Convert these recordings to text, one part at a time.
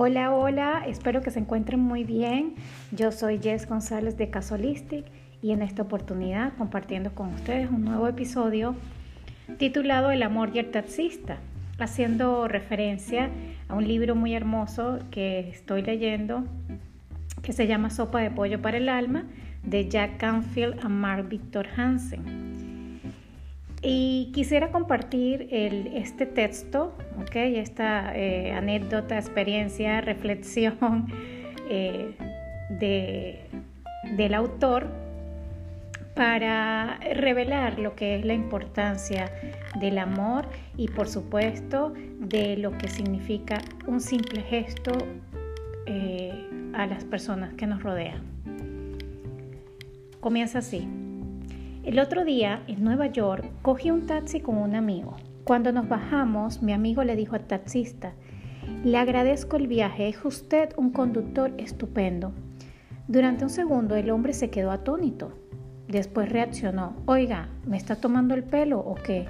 Hola, hola, espero que se encuentren muy bien. Yo soy Jess González de Casolistic y en esta oportunidad compartiendo con ustedes un nuevo episodio titulado El amor y el taxista, haciendo referencia a un libro muy hermoso que estoy leyendo que se llama Sopa de Pollo para el Alma de Jack Canfield y Mark Victor Hansen. Y quisiera compartir este texto, esta eh, anécdota, experiencia, reflexión eh, del autor para revelar lo que es la importancia del amor y por supuesto de lo que significa un simple gesto eh, a las personas que nos rodean. Comienza así. El otro día, en Nueva York, cogí un taxi con un amigo. Cuando nos bajamos, mi amigo le dijo al taxista, le agradezco el viaje, es usted un conductor estupendo. Durante un segundo el hombre se quedó atónito. Después reaccionó, oiga, ¿me está tomando el pelo o qué?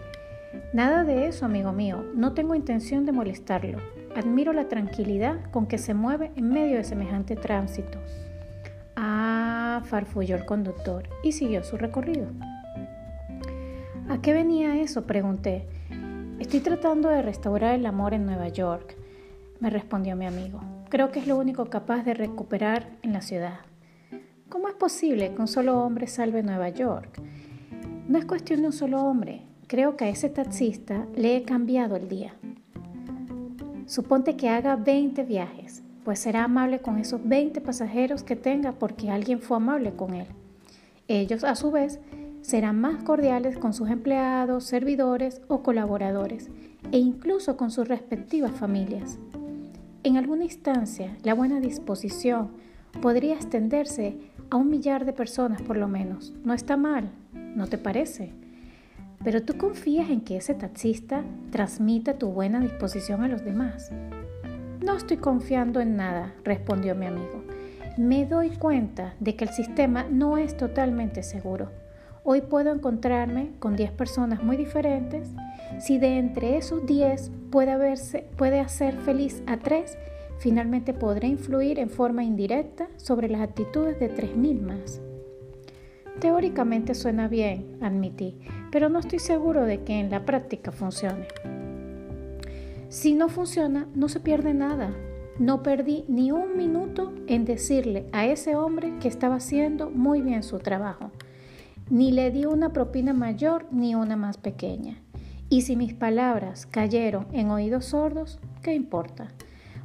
Nada de eso, amigo mío, no tengo intención de molestarlo. Admiro la tranquilidad con que se mueve en medio de semejante tránsito. Farfulló el conductor y siguió su recorrido. ¿A qué venía eso? pregunté. Estoy tratando de restaurar el amor en Nueva York, me respondió mi amigo. Creo que es lo único capaz de recuperar en la ciudad. ¿Cómo es posible que un solo hombre salve Nueva York? No es cuestión de un solo hombre. Creo que a ese taxista le he cambiado el día. Suponte que haga 20 viajes pues será amable con esos 20 pasajeros que tenga porque alguien fue amable con él. Ellos, a su vez, serán más cordiales con sus empleados, servidores o colaboradores, e incluso con sus respectivas familias. En alguna instancia, la buena disposición podría extenderse a un millar de personas por lo menos. No está mal, ¿no te parece? Pero tú confías en que ese taxista transmita tu buena disposición a los demás. No estoy confiando en nada, respondió mi amigo. Me doy cuenta de que el sistema no es totalmente seguro. Hoy puedo encontrarme con 10 personas muy diferentes. Si de entre esos 10 puede, puede hacer feliz a 3, finalmente podré influir en forma indirecta sobre las actitudes de 3.000 más. Teóricamente suena bien, admití, pero no estoy seguro de que en la práctica funcione. Si no funciona, no se pierde nada. No perdí ni un minuto en decirle a ese hombre que estaba haciendo muy bien su trabajo. Ni le di una propina mayor ni una más pequeña. Y si mis palabras cayeron en oídos sordos, ¿qué importa?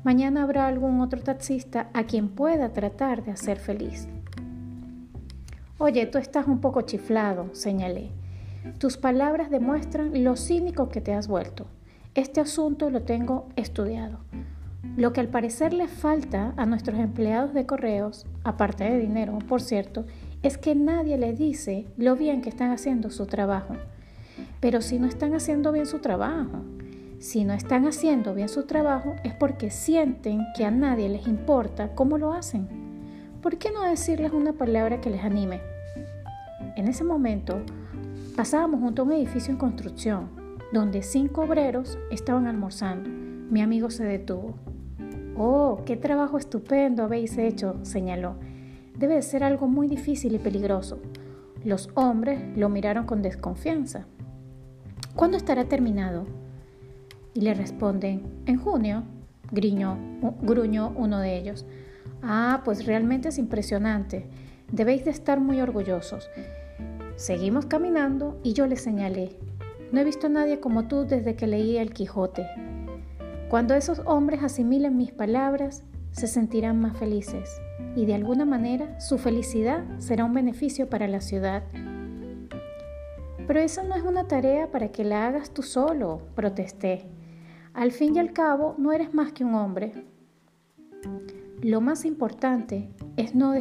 Mañana habrá algún otro taxista a quien pueda tratar de hacer feliz. Oye, tú estás un poco chiflado, señalé. Tus palabras demuestran lo cínico que te has vuelto. Este asunto lo tengo estudiado. Lo que al parecer le falta a nuestros empleados de correos, aparte de dinero, por cierto, es que nadie le dice lo bien que están haciendo su trabajo. Pero si no están haciendo bien su trabajo, si no están haciendo bien su trabajo es porque sienten que a nadie les importa cómo lo hacen. ¿Por qué no decirles una palabra que les anime? En ese momento pasábamos junto a un edificio en construcción donde cinco obreros estaban almorzando. Mi amigo se detuvo. Oh, qué trabajo estupendo habéis hecho, señaló. Debe ser algo muy difícil y peligroso. Los hombres lo miraron con desconfianza. ¿Cuándo estará terminado? Y le responden, en junio, gruñó uno de ellos. Ah, pues realmente es impresionante. Debéis de estar muy orgullosos. Seguimos caminando y yo le señalé, no he visto a nadie como tú desde que leí El Quijote. Cuando esos hombres asimilen mis palabras, se sentirán más felices y de alguna manera su felicidad será un beneficio para la ciudad. Pero esa no es una tarea para que la hagas tú solo, protesté. Al fin y al cabo, no eres más que un hombre. Lo más importante es no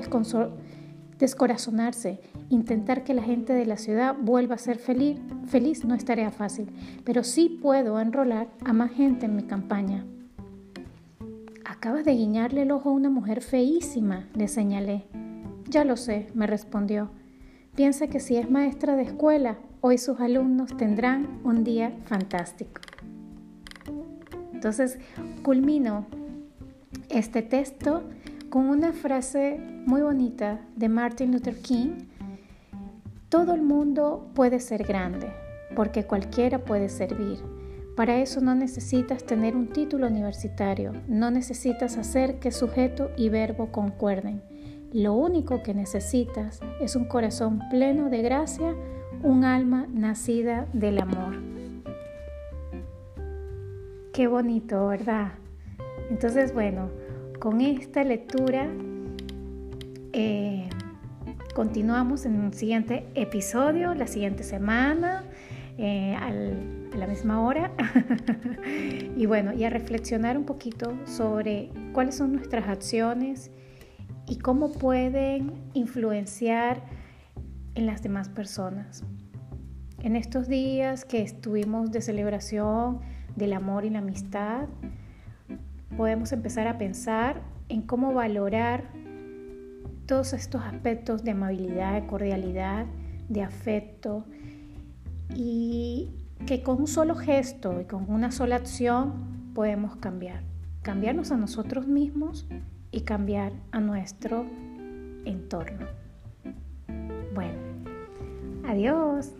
descorazonarse Intentar que la gente de la ciudad vuelva a ser feliz, feliz no es tarea fácil, pero sí puedo enrolar a más gente en mi campaña. Acabas de guiñarle el ojo a una mujer feísima, le señalé. Ya lo sé, me respondió. Piensa que si es maestra de escuela, hoy sus alumnos tendrán un día fantástico. Entonces, culmino este texto con una frase muy bonita de Martin Luther King. Todo el mundo puede ser grande, porque cualquiera puede servir. Para eso no necesitas tener un título universitario, no necesitas hacer que sujeto y verbo concuerden. Lo único que necesitas es un corazón pleno de gracia, un alma nacida del amor. Qué bonito, ¿verdad? Entonces, bueno, con esta lectura eh, continuamos en un siguiente episodio, la siguiente semana, eh, a la misma hora. y bueno, y a reflexionar un poquito sobre cuáles son nuestras acciones y cómo pueden influenciar en las demás personas. En estos días que estuvimos de celebración del amor y la amistad, podemos empezar a pensar en cómo valorar todos estos aspectos de amabilidad, de cordialidad, de afecto y que con un solo gesto y con una sola acción podemos cambiar. Cambiarnos a nosotros mismos y cambiar a nuestro entorno. Bueno, adiós.